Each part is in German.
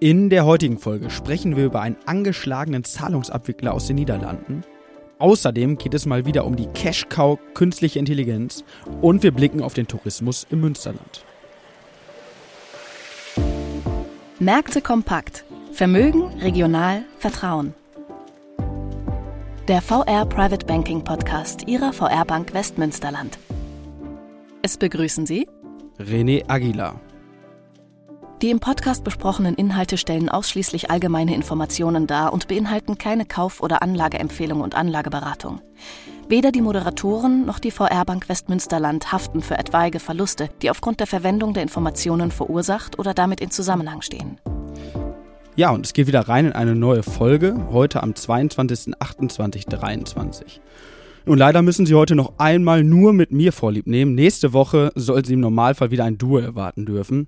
In der heutigen Folge sprechen wir über einen angeschlagenen Zahlungsabwickler aus den Niederlanden. Außerdem geht es mal wieder um die Cash-Cow künstliche Intelligenz und wir blicken auf den Tourismus im Münsterland. Märkte kompakt. Vermögen, regional, Vertrauen. Der VR Private Banking Podcast Ihrer VR Bank Westmünsterland. Es begrüßen Sie René Aguilar. Die im Podcast besprochenen Inhalte stellen ausschließlich allgemeine Informationen dar und beinhalten keine Kauf- oder Anlageempfehlung und Anlageberatung. Weder die Moderatoren noch die VR Bank Westmünsterland haften für etwaige Verluste, die aufgrund der Verwendung der Informationen verursacht oder damit in Zusammenhang stehen. Ja, und es geht wieder rein in eine neue Folge, heute am 22.28.23. Und leider müssen Sie heute noch einmal nur mit mir Vorlieb nehmen. Nächste Woche soll Sie im Normalfall wieder ein Duo erwarten dürfen.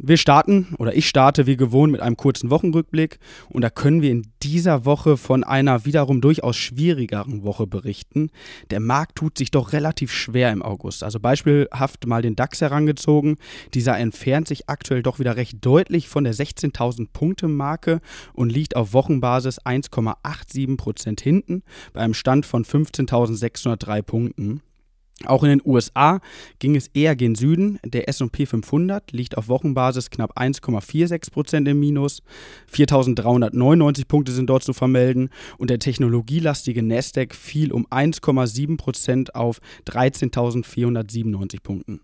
Wir starten oder ich starte wie gewohnt mit einem kurzen Wochenrückblick und da können wir in dieser Woche von einer wiederum durchaus schwierigeren Woche berichten. Der Markt tut sich doch relativ schwer im August. Also beispielhaft mal den DAX herangezogen. Dieser entfernt sich aktuell doch wieder recht deutlich von der 16.000 Punkte Marke und liegt auf Wochenbasis 1,87 Prozent hinten bei einem Stand von 15.603 Punkten. Auch in den USA ging es eher gen Süden. Der SP 500 liegt auf Wochenbasis knapp 1,46 Prozent im Minus. 4.399 Punkte sind dort zu vermelden und der technologielastige Nasdaq fiel um 1,7 Prozent auf 13.497 Punkten.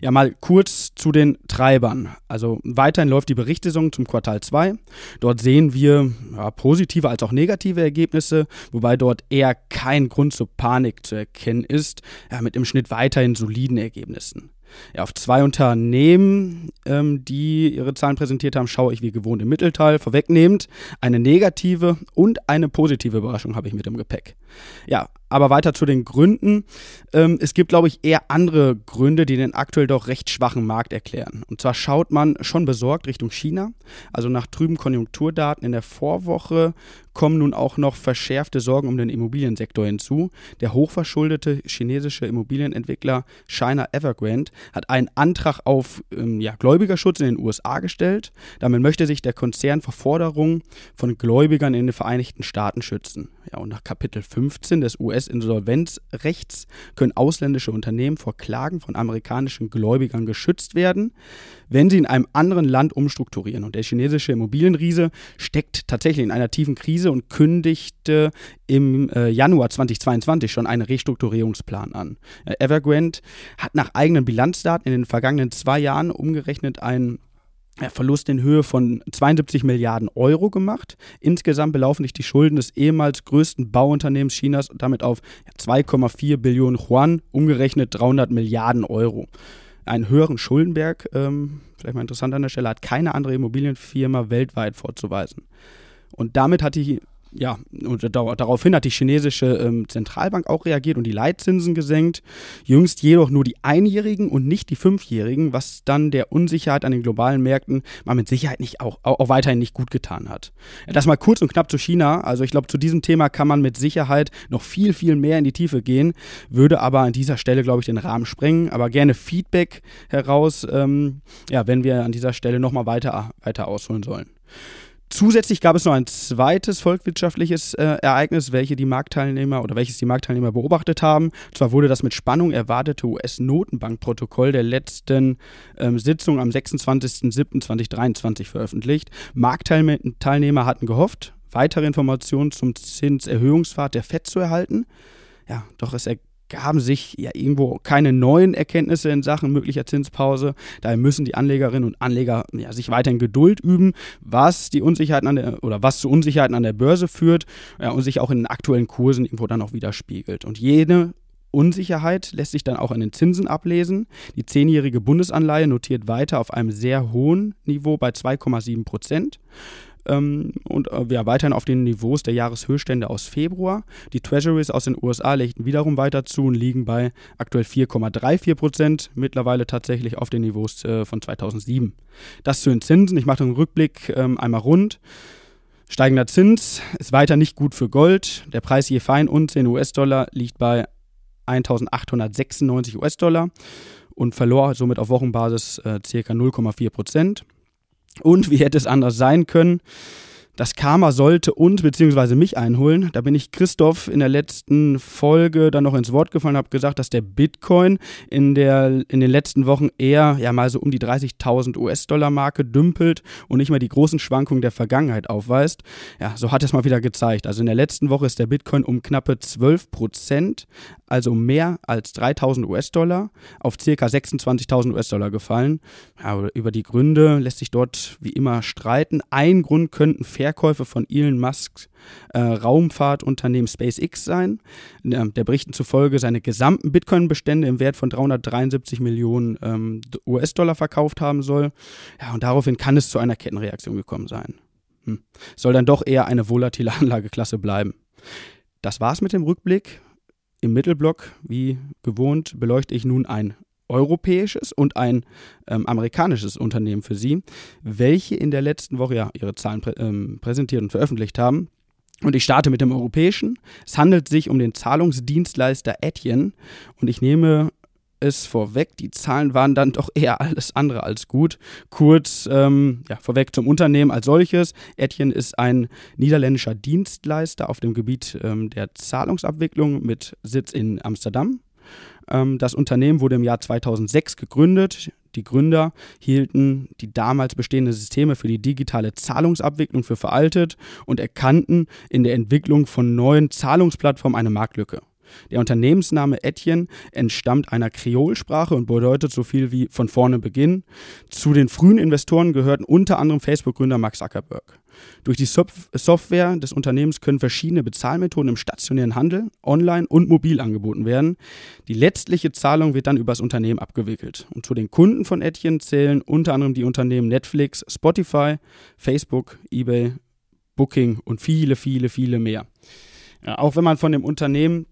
Ja, mal kurz zu den Treibern. Also weiterhin läuft die Berichtssaison zum Quartal 2. Dort sehen wir ja, positive als auch negative Ergebnisse, wobei dort eher kein Grund zur Panik zu erkennen ist, ja, mit im Schnitt weiterhin soliden Ergebnissen. Ja, auf zwei Unternehmen, ähm, die ihre Zahlen präsentiert haben, schaue ich wie gewohnt im Mittelteil. Vorwegnehmend eine negative und eine positive Überraschung habe ich mit im Gepäck. Ja, aber weiter zu den Gründen. Ähm, es gibt, glaube ich, eher andere Gründe, die den aktuell doch recht schwachen Markt erklären. Und zwar schaut man schon besorgt Richtung China. Also nach trüben Konjunkturdaten in der Vorwoche kommen nun auch noch verschärfte Sorgen um den Immobiliensektor hinzu. Der hochverschuldete chinesische Immobilienentwickler China Evergrande hat einen Antrag auf ähm, ja, Gläubigerschutz in den USA gestellt. Damit möchte sich der Konzern vor Forderungen von Gläubigern in den Vereinigten Staaten schützen. Ja, und nach Kapitel 15 des US-Insolvenzrechts können ausländische Unternehmen vor Klagen von amerikanischen Gläubigern geschützt werden, wenn sie in einem anderen Land umstrukturieren. Und der chinesische Immobilienriese steckt tatsächlich in einer tiefen Krise und kündigte im äh, Januar 2022 schon einen Restrukturierungsplan an. Äh, Evergrande hat nach eigenen Bilanzdaten in den vergangenen zwei Jahren umgerechnet einen Verlust in Höhe von 72 Milliarden Euro gemacht. Insgesamt belaufen sich die Schulden des ehemals größten Bauunternehmens Chinas damit auf 2,4 Billionen Yuan, umgerechnet 300 Milliarden Euro. Einen höheren Schuldenberg, ähm, vielleicht mal interessant an der Stelle, hat keine andere Immobilienfirma weltweit vorzuweisen. Und damit hat die ja, und daraufhin hat die chinesische ähm, Zentralbank auch reagiert und die Leitzinsen gesenkt. Jüngst jedoch nur die Einjährigen und nicht die Fünfjährigen, was dann der Unsicherheit an den globalen Märkten mal mit Sicherheit nicht auch, auch, weiterhin nicht gut getan hat. Das mal kurz und knapp zu China. Also ich glaube, zu diesem Thema kann man mit Sicherheit noch viel, viel mehr in die Tiefe gehen, würde aber an dieser Stelle, glaube ich, den Rahmen sprengen. Aber gerne Feedback heraus, ähm, ja, wenn wir an dieser Stelle nochmal weiter, weiter ausholen sollen. Zusätzlich gab es noch ein zweites volkswirtschaftliches äh, Ereignis, welche die Marktteilnehmer oder welches die Marktteilnehmer beobachtet haben. Und zwar wurde das mit Spannung erwartete US-Notenbankprotokoll der letzten ähm, Sitzung am 26.07.2023 veröffentlicht. Marktteilnehmer hatten gehofft, weitere Informationen zum Zinserhöhungspfad der FED zu erhalten. Ja, doch es ergab gaben sich ja irgendwo keine neuen Erkenntnisse in Sachen möglicher Zinspause. Daher müssen die Anlegerinnen und Anleger ja, sich weiterhin Geduld üben, was die Unsicherheiten an der oder was zu Unsicherheiten an der Börse führt ja, und sich auch in den aktuellen Kursen irgendwo dann auch widerspiegelt. Und jene Unsicherheit lässt sich dann auch an den Zinsen ablesen. Die zehnjährige Bundesanleihe notiert weiter auf einem sehr hohen Niveau bei 2,7 Prozent ähm, und äh, ja, weiterhin auf den Niveaus der Jahreshöchststände aus Februar. Die Treasuries aus den USA legten wiederum weiter zu und liegen bei aktuell 4,34 Prozent, mittlerweile tatsächlich auf den Niveaus äh, von 2007. Das zu den Zinsen. Ich mache den Rückblick ähm, einmal rund. Steigender Zins ist weiter nicht gut für Gold. Der Preis je fein und 10 US-Dollar liegt bei 1896 US-Dollar und verlor somit auf Wochenbasis äh, ca. 0,4 Prozent. Und wie hätte es anders sein können? Das Karma sollte uns bzw. mich einholen. Da bin ich Christoph in der letzten Folge dann noch ins Wort gefallen, habe gesagt, dass der Bitcoin in, der, in den letzten Wochen eher ja mal so um die 30.000 US-Dollar-Marke dümpelt und nicht mehr die großen Schwankungen der Vergangenheit aufweist. Ja, so hat es mal wieder gezeigt. Also in der letzten Woche ist der Bitcoin um knappe 12 Prozent, also mehr als 3.000 US-Dollar, auf ca. 26.000 US-Dollar gefallen. Ja, über die Gründe lässt sich dort wie immer streiten. Ein Grund könnten fair Verkäufe von Elon Musks äh, Raumfahrtunternehmen SpaceX sein. Äh, der Berichten zufolge seine gesamten Bitcoin-Bestände im Wert von 373 Millionen ähm, US-Dollar verkauft haben soll. Ja, und daraufhin kann es zu einer Kettenreaktion gekommen sein. Hm. Soll dann doch eher eine volatile Anlageklasse bleiben. Das war's mit dem Rückblick. Im Mittelblock, wie gewohnt, beleuchte ich nun ein europäisches und ein ähm, amerikanisches Unternehmen für Sie, welche in der letzten Woche ja ihre Zahlen prä ähm, präsentiert und veröffentlicht haben. Und ich starte mit dem europäischen. Es handelt sich um den Zahlungsdienstleister Etienne und ich nehme es vorweg, die Zahlen waren dann doch eher alles andere als gut. Kurz ähm, ja, vorweg zum Unternehmen als solches. Etienne ist ein niederländischer Dienstleister auf dem Gebiet ähm, der Zahlungsabwicklung mit Sitz in Amsterdam. Ähm, das Unternehmen wurde im Jahr 2006 gegründet. Die Gründer hielten die damals bestehenden Systeme für die digitale Zahlungsabwicklung für veraltet und erkannten in der Entwicklung von neuen Zahlungsplattformen eine Marktlücke. Der Unternehmensname Etienne entstammt einer Kreolsprache und bedeutet so viel wie von vorne Beginn. Zu den frühen Investoren gehörten unter anderem Facebook-Gründer Mark Zuckerberg. Durch die Software des Unternehmens können verschiedene Bezahlmethoden im stationären Handel, online und mobil angeboten werden. Die letztliche Zahlung wird dann über das Unternehmen abgewickelt. Und zu den Kunden von Etienne zählen unter anderem die Unternehmen Netflix, Spotify, Facebook, eBay, Booking und viele, viele, viele mehr. Ja, auch wenn man von dem Unternehmen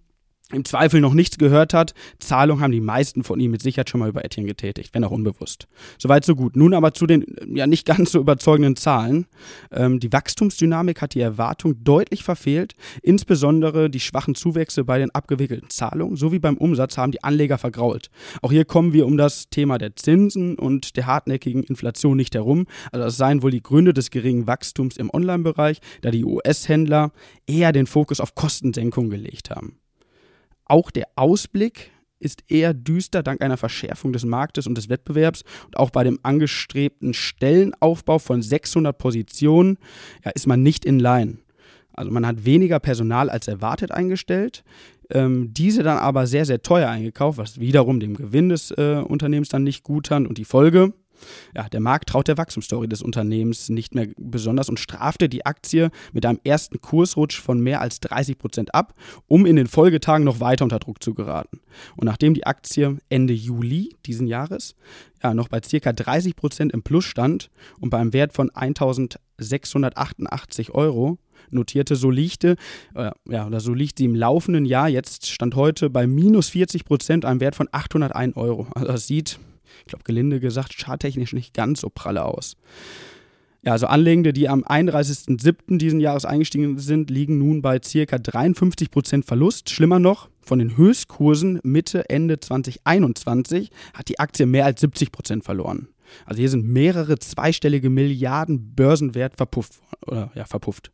im Zweifel noch nichts gehört hat, Zahlung haben die meisten von ihm mit Sicherheit schon mal über Etienne getätigt, wenn auch unbewusst. Soweit so gut. Nun aber zu den ja nicht ganz so überzeugenden Zahlen. Ähm, die Wachstumsdynamik hat die Erwartung deutlich verfehlt. Insbesondere die schwachen Zuwächse bei den abgewickelten Zahlungen sowie beim Umsatz haben die Anleger vergrault. Auch hier kommen wir um das Thema der Zinsen und der hartnäckigen Inflation nicht herum. Also das seien wohl die Gründe des geringen Wachstums im Online-Bereich, da die US-Händler eher den Fokus auf Kostensenkung gelegt haben. Auch der Ausblick ist eher düster dank einer Verschärfung des Marktes und des Wettbewerbs und auch bei dem angestrebten Stellenaufbau von 600 Positionen ja, ist man nicht in line. Also man hat weniger Personal als erwartet eingestellt, ähm, diese dann aber sehr, sehr teuer eingekauft, was wiederum dem Gewinn des äh, Unternehmens dann nicht gut hat und die Folge, ja, der Markt traut der Wachstumsstory des Unternehmens nicht mehr besonders und strafte die Aktie mit einem ersten Kursrutsch von mehr als 30 Prozent ab, um in den Folgetagen noch weiter unter Druck zu geraten. Und nachdem die Aktie Ende Juli diesen Jahres ja, noch bei ca. 30 Prozent im Plus stand und bei einem Wert von 1688 Euro notierte, so liegte, äh, ja, oder so liegt sie im laufenden Jahr, jetzt stand heute bei minus 40 Prozent, einem Wert von 801 Euro. Also das sieht ich glaube gelinde gesagt, charttechnisch nicht ganz so pralle aus. Ja, also Anlegende, die am 31.07. diesen Jahres eingestiegen sind, liegen nun bei ca. 53% Verlust. Schlimmer noch, von den Höchstkursen Mitte, Ende 2021 hat die Aktie mehr als 70% verloren. Also hier sind mehrere zweistellige Milliarden Börsenwert verpufft. Oder, ja, verpufft.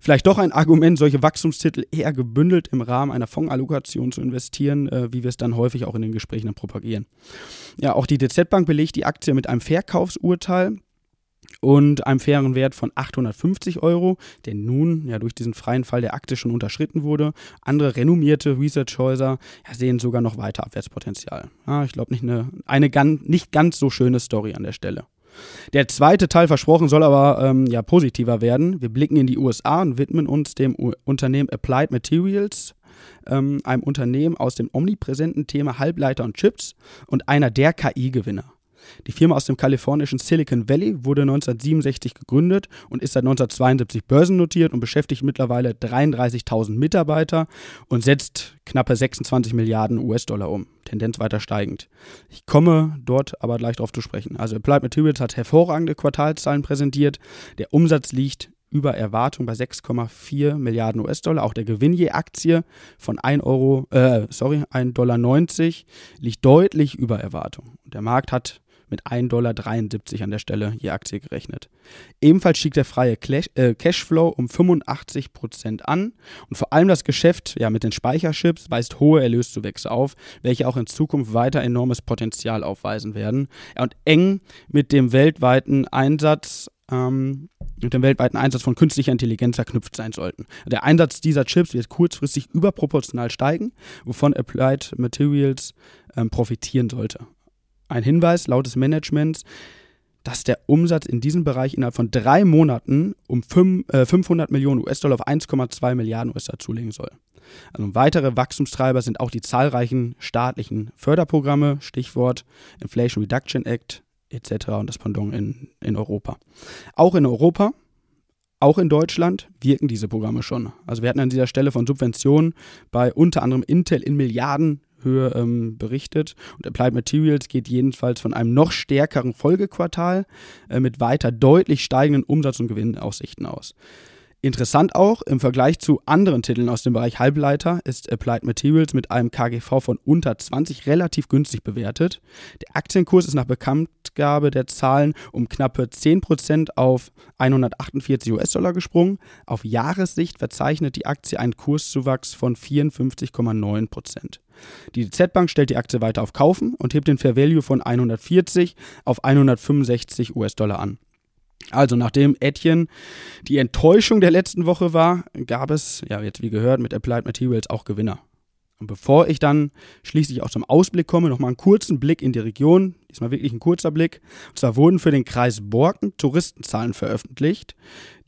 Vielleicht doch ein Argument, solche Wachstumstitel eher gebündelt im Rahmen einer Fondsallokation zu investieren, äh, wie wir es dann häufig auch in den Gesprächen dann propagieren. Ja, auch die DZ Bank belegt die Aktie mit einem Verkaufsurteil und einem fairen Wert von 850 Euro, der nun ja durch diesen freien Fall der Aktie schon unterschritten wurde. Andere renommierte Researchhäuser ja, sehen sogar noch weiter Abwärtspotenzial. Ja, ich glaube, nicht eine, eine ganz, nicht ganz so schöne Story an der Stelle. Der zweite Teil versprochen soll aber ähm, ja positiver werden. Wir blicken in die USA und widmen uns dem U Unternehmen Applied Materials, ähm, einem Unternehmen aus dem omnipräsenten Thema Halbleiter und Chips und einer der KI-Gewinner. Die Firma aus dem kalifornischen Silicon Valley wurde 1967 gegründet und ist seit 1972 börsennotiert und beschäftigt mittlerweile 33.000 Mitarbeiter und setzt knappe 26 Milliarden US-Dollar um. Tendenz weiter steigend. Ich komme dort aber gleich darauf zu sprechen. Also Applied Materials hat hervorragende Quartalzahlen präsentiert. Der Umsatz liegt über Erwartung bei 6,4 Milliarden US-Dollar. Auch der Gewinn je Aktie von 1 Euro, äh, sorry, 1,90 Dollar liegt deutlich über Erwartung. Der Markt hat mit 1,73 Dollar an der Stelle je Aktie gerechnet. Ebenfalls stieg der freie äh, Cashflow um 85 Prozent an und vor allem das Geschäft ja, mit den Speicherchips weist hohe Erlöszuwächse auf, welche auch in Zukunft weiter enormes Potenzial aufweisen werden. Und eng mit dem weltweiten Einsatz ähm, mit dem weltweiten Einsatz von künstlicher Intelligenz verknüpft sein sollten. Der Einsatz dieser Chips wird kurzfristig überproportional steigen, wovon Applied Materials ähm, profitieren sollte. Ein Hinweis laut des Managements, dass der Umsatz in diesem Bereich innerhalb von drei Monaten um 5, äh, 500 Millionen US-Dollar auf 1,2 Milliarden US-Dollar zulegen soll. Also weitere Wachstumstreiber sind auch die zahlreichen staatlichen Förderprogramme, Stichwort Inflation Reduction Act, etc. und das Pendant in, in Europa. Auch in Europa, auch in Deutschland wirken diese Programme schon. Also wir hatten an dieser Stelle von Subventionen bei unter anderem Intel in Milliardenhöhe ähm, berichtet. Und Applied Materials geht jedenfalls von einem noch stärkeren Folgequartal äh, mit weiter deutlich steigenden Umsatz- und Gewinnaussichten aus. Interessant auch, im Vergleich zu anderen Titeln aus dem Bereich Halbleiter ist Applied Materials mit einem KGV von unter 20 relativ günstig bewertet. Der Aktienkurs ist nach Bekanntgabe der Zahlen um knappe 10% auf 148 US-Dollar gesprungen. Auf Jahressicht verzeichnet die Aktie einen Kurszuwachs von 54,9%. Die DZ Bank stellt die Aktie weiter auf Kaufen und hebt den Fair Value von 140 auf 165 US-Dollar an. Also nachdem Etienne die Enttäuschung der letzten Woche war, gab es, ja jetzt wie gehört, mit Applied Materials auch Gewinner. Und bevor ich dann schließlich auch zum Ausblick komme, nochmal einen kurzen Blick in die Region, diesmal wirklich ein kurzer Blick. Und zwar wurden für den Kreis Borken Touristenzahlen veröffentlicht.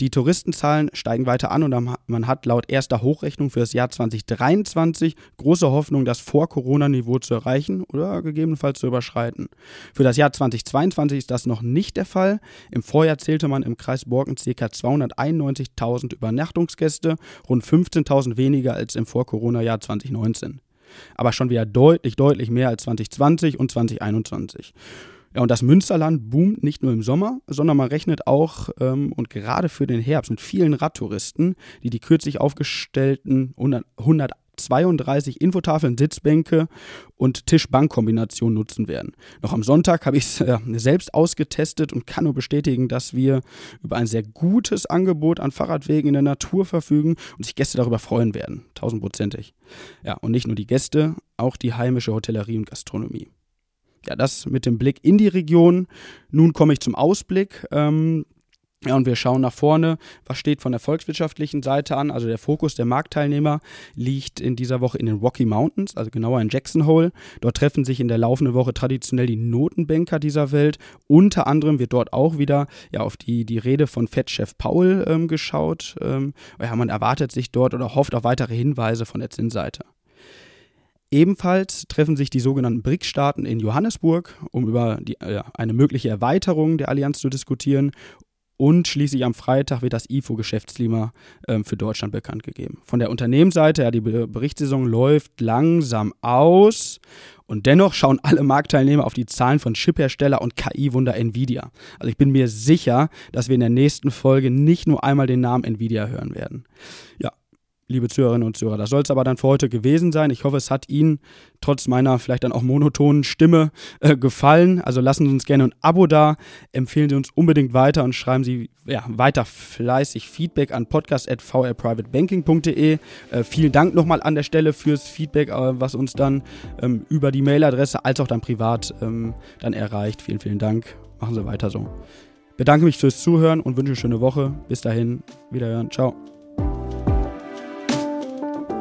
Die Touristenzahlen steigen weiter an und man hat laut erster Hochrechnung für das Jahr 2023 große Hoffnung, das Vor-Corona-Niveau zu erreichen oder gegebenenfalls zu überschreiten. Für das Jahr 2022 ist das noch nicht der Fall. Im Vorjahr zählte man im Kreis Borken ca. 291.000 Übernachtungsgäste, rund 15.000 weniger als im Vor-Corona-Jahr 2019 aber schon wieder deutlich, deutlich mehr als 2020 und 2021. Ja, und das Münsterland boomt nicht nur im Sommer, sondern man rechnet auch ähm, und gerade für den Herbst mit vielen Radtouristen, die die kürzlich aufgestellten 100, 100 32 Infotafeln, Sitzbänke und Tisch-Bank-Kombination nutzen werden. Noch am Sonntag habe ich es äh, selbst ausgetestet und kann nur bestätigen, dass wir über ein sehr gutes Angebot an Fahrradwegen in der Natur verfügen und sich Gäste darüber freuen werden. Tausendprozentig. Ja, und nicht nur die Gäste, auch die heimische Hotellerie und Gastronomie. Ja, das mit dem Blick in die Region. Nun komme ich zum Ausblick. Ähm, ja, und wir schauen nach vorne. Was steht von der volkswirtschaftlichen Seite an? Also der Fokus der Marktteilnehmer liegt in dieser Woche in den Rocky Mountains, also genauer in Jackson Hole. Dort treffen sich in der laufenden Woche traditionell die Notenbanker dieser Welt. Unter anderem wird dort auch wieder ja, auf die, die Rede von Fed-Chef Paul ähm, geschaut. Ähm, ja, man erwartet sich dort oder hofft auf weitere Hinweise von der Zinsseite. Ebenfalls treffen sich die sogenannten BRICS-Staaten in Johannesburg, um über die, äh, eine mögliche Erweiterung der Allianz zu diskutieren und schließlich am Freitag wird das IFO-Geschäftsklima ähm, für Deutschland bekannt gegeben. Von der Unternehmensseite, ja, die Berichtssaison läuft langsam aus. Und dennoch schauen alle Marktteilnehmer auf die Zahlen von Chiphersteller und KI-Wunder Nvidia. Also ich bin mir sicher, dass wir in der nächsten Folge nicht nur einmal den Namen Nvidia hören werden. Ja, liebe Zuhörerinnen und Zuhörer. Das soll es aber dann für heute gewesen sein. Ich hoffe, es hat Ihnen trotz meiner vielleicht dann auch monotonen Stimme äh, gefallen. Also lassen Sie uns gerne ein Abo da, empfehlen Sie uns unbedingt weiter und schreiben Sie ja, weiter fleißig Feedback an podcast.vrprivatebanking.de. Äh, vielen Dank nochmal an der Stelle fürs Feedback, äh, was uns dann ähm, über die Mailadresse als auch dann privat ähm, dann erreicht. Vielen, vielen Dank. Machen Sie weiter so. Bedanke mich fürs Zuhören und wünsche eine schöne Woche. Bis dahin, wiederhören. Ciao.